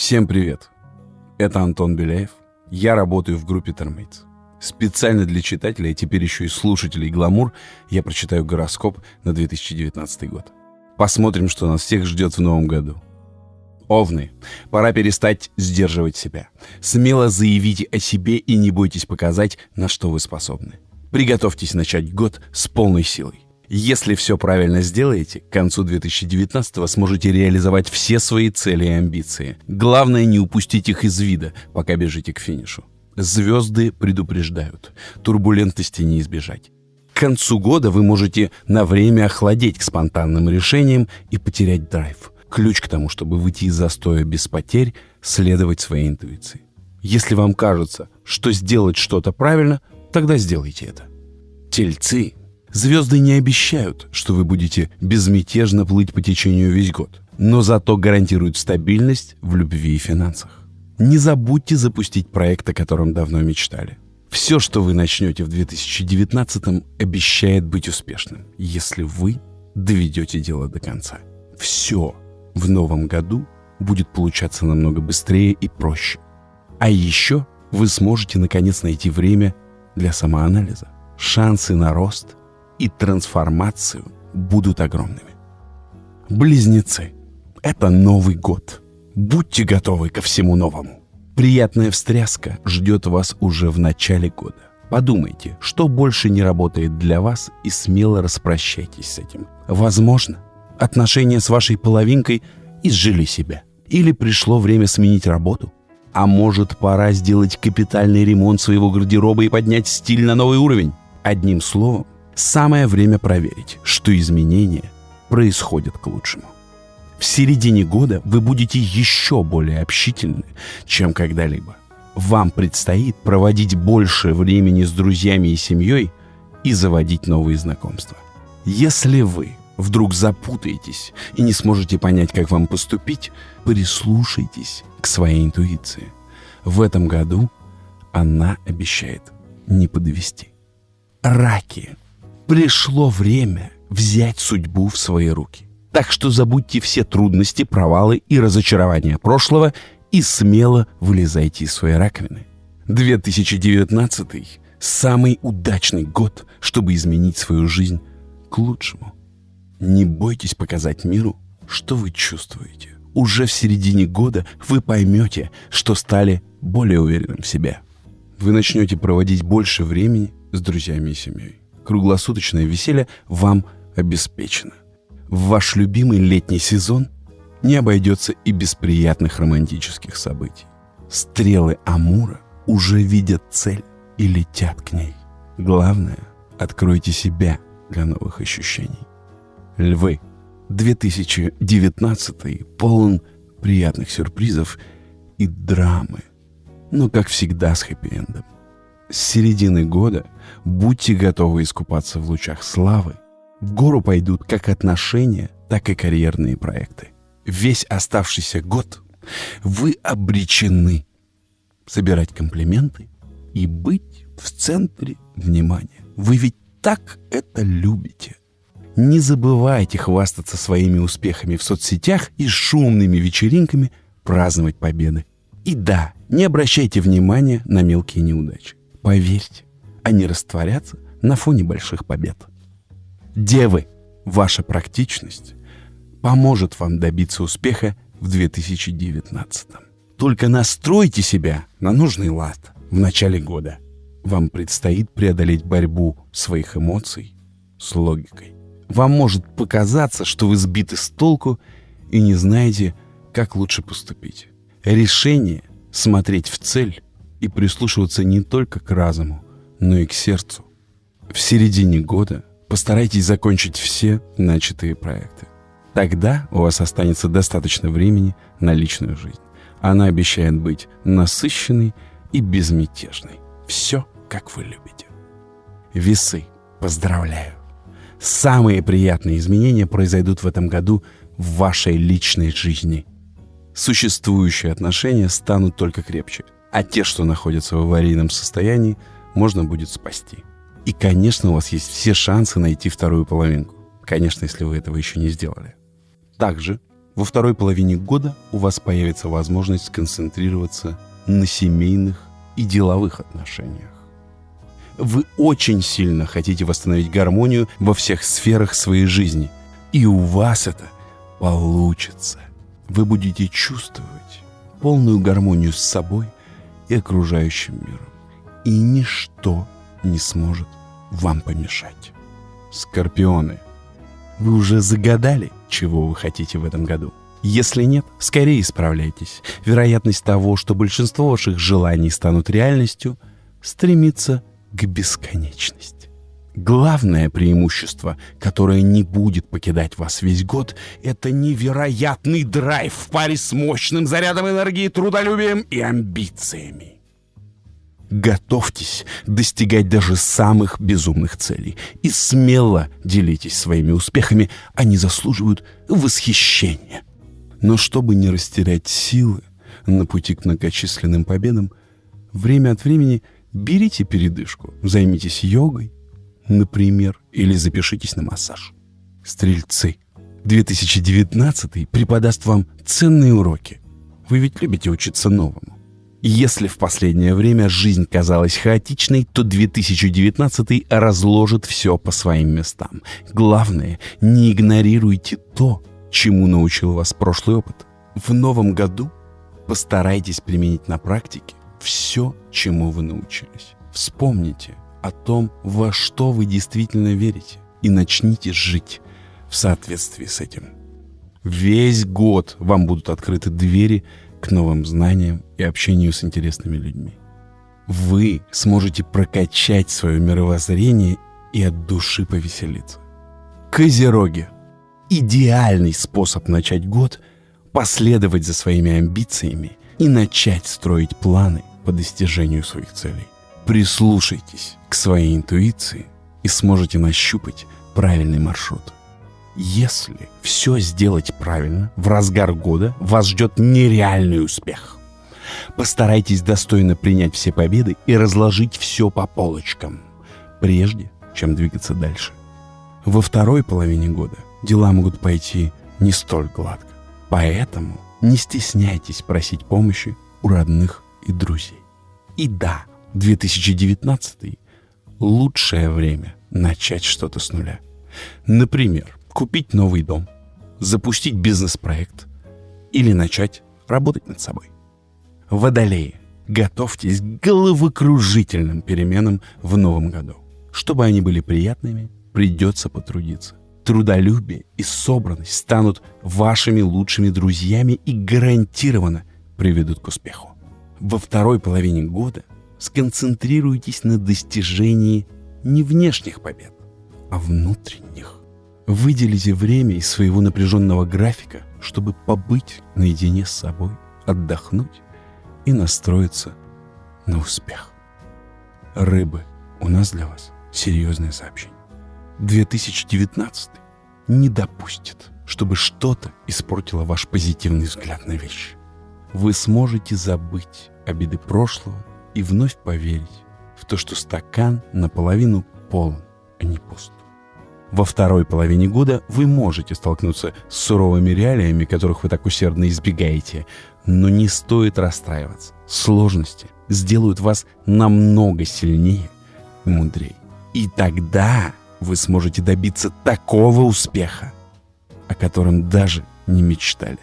Всем привет! Это Антон Беляев. Я работаю в группе Термейтс. Специально для читателей, а теперь еще и слушателей «Гламур» я прочитаю гороскоп на 2019 год. Посмотрим, что нас всех ждет в новом году. Овны, пора перестать сдерживать себя. Смело заявите о себе и не бойтесь показать, на что вы способны. Приготовьтесь начать год с полной силой. Если все правильно сделаете, к концу 2019 сможете реализовать все свои цели и амбиции. Главное не упустить их из вида, пока бежите к финишу. Звезды предупреждают, турбулентности не избежать. К концу года вы можете на время охладеть к спонтанным решениям и потерять драйв. Ключ к тому, чтобы выйти из застоя без потерь, следовать своей интуиции. Если вам кажется, что сделать что-то правильно, тогда сделайте это. Тельцы. Звезды не обещают, что вы будете безмятежно плыть по течению весь год, но зато гарантируют стабильность в любви и финансах. Не забудьте запустить проект, о котором давно мечтали. Все, что вы начнете в 2019 обещает быть успешным, если вы доведете дело до конца. Все в новом году будет получаться намного быстрее и проще. А еще вы сможете наконец найти время для самоанализа. Шансы на рост и трансформацию будут огромными. Близнецы. Это Новый год. Будьте готовы ко всему новому. Приятная встряска ждет вас уже в начале года. Подумайте, что больше не работает для вас и смело распрощайтесь с этим. Возможно, отношения с вашей половинкой изжили себя. Или пришло время сменить работу. А может, пора сделать капитальный ремонт своего гардероба и поднять стиль на новый уровень. Одним словом, самое время проверить, что изменения происходят к лучшему. В середине года вы будете еще более общительны, чем когда-либо. Вам предстоит проводить больше времени с друзьями и семьей и заводить новые знакомства. Если вы вдруг запутаетесь и не сможете понять, как вам поступить, прислушайтесь к своей интуиции. В этом году она обещает не подвести. Раки. Пришло время взять судьбу в свои руки. Так что забудьте все трудности, провалы и разочарования прошлого и смело вылезайте из своей раковины. 2019 – самый удачный год, чтобы изменить свою жизнь к лучшему. Не бойтесь показать миру, что вы чувствуете. Уже в середине года вы поймете, что стали более уверенным в себе. Вы начнете проводить больше времени с друзьями и семьей. Круглосуточное веселье вам обеспечено. Ваш любимый летний сезон не обойдется и без приятных романтических событий. Стрелы Амура уже видят цель и летят к ней. Главное, откройте себя для новых ощущений. Львы. 2019 полон приятных сюрпризов и драмы, но, как всегда, с хэппи-эндом. С середины года будьте готовы искупаться в лучах славы. В гору пойдут как отношения, так и карьерные проекты. Весь оставшийся год вы обречены собирать комплименты и быть в центре внимания. Вы ведь так это любите. Не забывайте хвастаться своими успехами в соцсетях и шумными вечеринками праздновать победы. И да, не обращайте внимания на мелкие неудачи. Поверьте, они растворятся на фоне больших побед. Девы, ваша практичность поможет вам добиться успеха в 2019. Только настройте себя на нужный лад в начале года. Вам предстоит преодолеть борьбу своих эмоций с логикой. Вам может показаться, что вы сбиты с толку и не знаете, как лучше поступить. Решение смотреть в цель и прислушиваться не только к разуму, но и к сердцу. В середине года постарайтесь закончить все начатые проекты. Тогда у вас останется достаточно времени на личную жизнь. Она обещает быть насыщенной и безмятежной. Все, как вы любите. Весы. Поздравляю! Самые приятные изменения произойдут в этом году в вашей личной жизни. Существующие отношения станут только крепче, а те, что находятся в аварийном состоянии, можно будет спасти. И, конечно, у вас есть все шансы найти вторую половинку. Конечно, если вы этого еще не сделали. Также Во второй половине года у вас появится возможность сконцентрироваться на семейных и деловых отношениях. Вы очень сильно хотите восстановить гармонию во всех сферах своей жизни, и у вас это получится. Вы будете чувствовать полную гармонию с собой и окружающим миром, и ничто не сможет вам помешать. Скорпионы, вы уже загадали, чего вы хотите в этом году? Если нет, скорее исправляйтесь. Вероятность того, что большинство ваших желаний станут реальностью, стремится к бесконечности. Главное преимущество, которое не будет покидать вас весь год, это невероятный драйв в паре с мощным зарядом энергии, трудолюбием и амбициями. Готовьтесь достигать даже самых безумных целей и смело делитесь своими успехами, они заслуживают восхищения. Но чтобы не растерять силы на пути к многочисленным победам, время от времени берите передышку, займитесь йогой, например, или запишитесь на массаж. Стрельцы, 2019 преподаст вам ценные уроки. Вы ведь любите учиться новому. Если в последнее время жизнь казалась хаотичной, то 2019 разложит все по своим местам. Главное, не игнорируйте то, чему научил вас прошлый опыт. В новом году постарайтесь применить на практике все, чему вы научились. Вспомните о том, во что вы действительно верите, и начните жить в соответствии с этим. Весь год вам будут открыты двери к новым знаниям и общению с интересными людьми. Вы сможете прокачать свое мировоззрение и от души повеселиться. Козероги – идеальный способ начать год, последовать за своими амбициями и начать строить планы по достижению своих целей. Прислушайтесь к своей интуиции и сможете нащупать правильный маршрут. Если все сделать правильно, в разгар года вас ждет нереальный успех. Постарайтесь достойно принять все победы и разложить все по полочкам, прежде чем двигаться дальше. Во второй половине года дела могут пойти не столь гладко. Поэтому не стесняйтесь просить помощи у родных и друзей. И да, 2019 – лучшее время начать что-то с нуля. Например, купить новый дом, запустить бизнес-проект или начать работать над собой. Водолеи, готовьтесь к головокружительным переменам в новом году. Чтобы они были приятными, придется потрудиться трудолюбие и собранность станут вашими лучшими друзьями и гарантированно приведут к успеху. Во второй половине года сконцентрируйтесь на достижении не внешних побед, а внутренних. Выделите время из своего напряженного графика, чтобы побыть наедине с собой, отдохнуть и настроиться на успех. Рыбы, у нас для вас серьезное сообщение. 2019 не допустит, чтобы что-то испортило ваш позитивный взгляд на вещи. Вы сможете забыть обиды прошлого и вновь поверить в то, что стакан наполовину полон, а не пуст. Во второй половине года вы можете столкнуться с суровыми реалиями, которых вы так усердно избегаете, но не стоит расстраиваться. Сложности сделают вас намного сильнее и мудрее. И тогда вы сможете добиться такого успеха, о котором даже не мечтали.